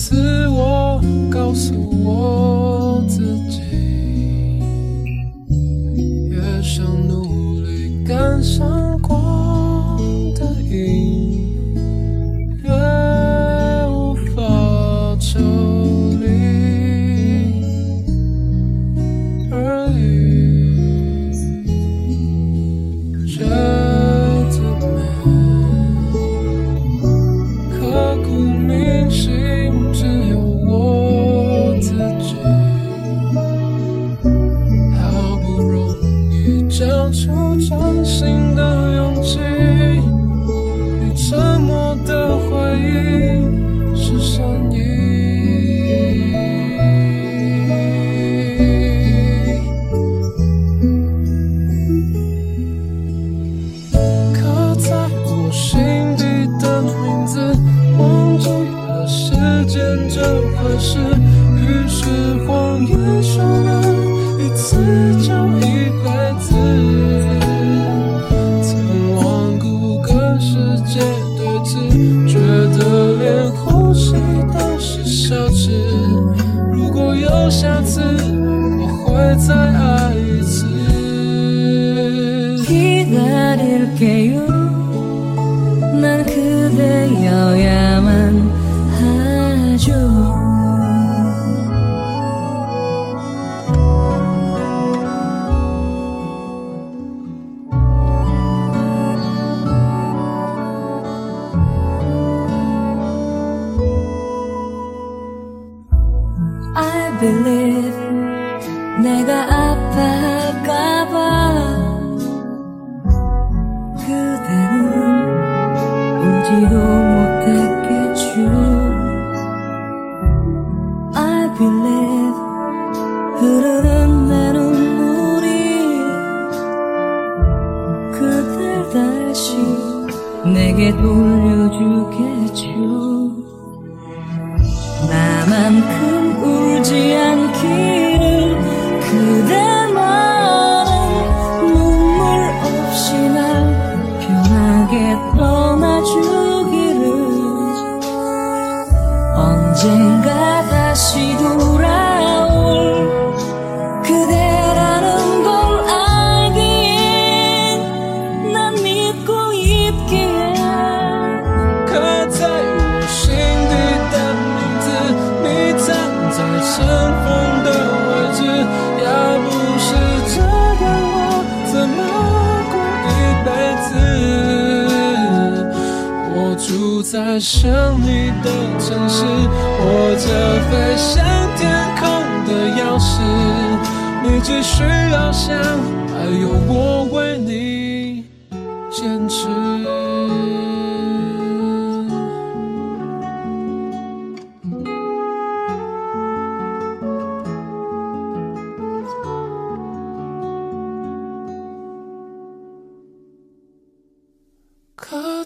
次我告诉我自己，越想努力赶上光的回应是善意。刻在我心底的名字，忘记了时间这回事。于是谎言说了一次下次，believe. 내가 아파할까봐 그대는 울지도 못했겠죠. I believe. 흐르는 내 눈물이 그댈 다시 내게 돌려주겠죠. 나만큼 울지 않기를 그대만은 눈물 없이 날 편하게 떠나주기를 언젠가 子？我住在想你的城市，握着飞向天空的钥匙，你只需要想，还有我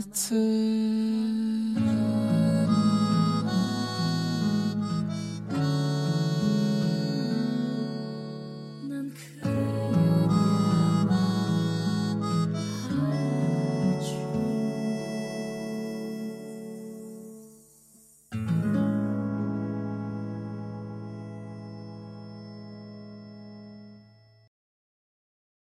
一次。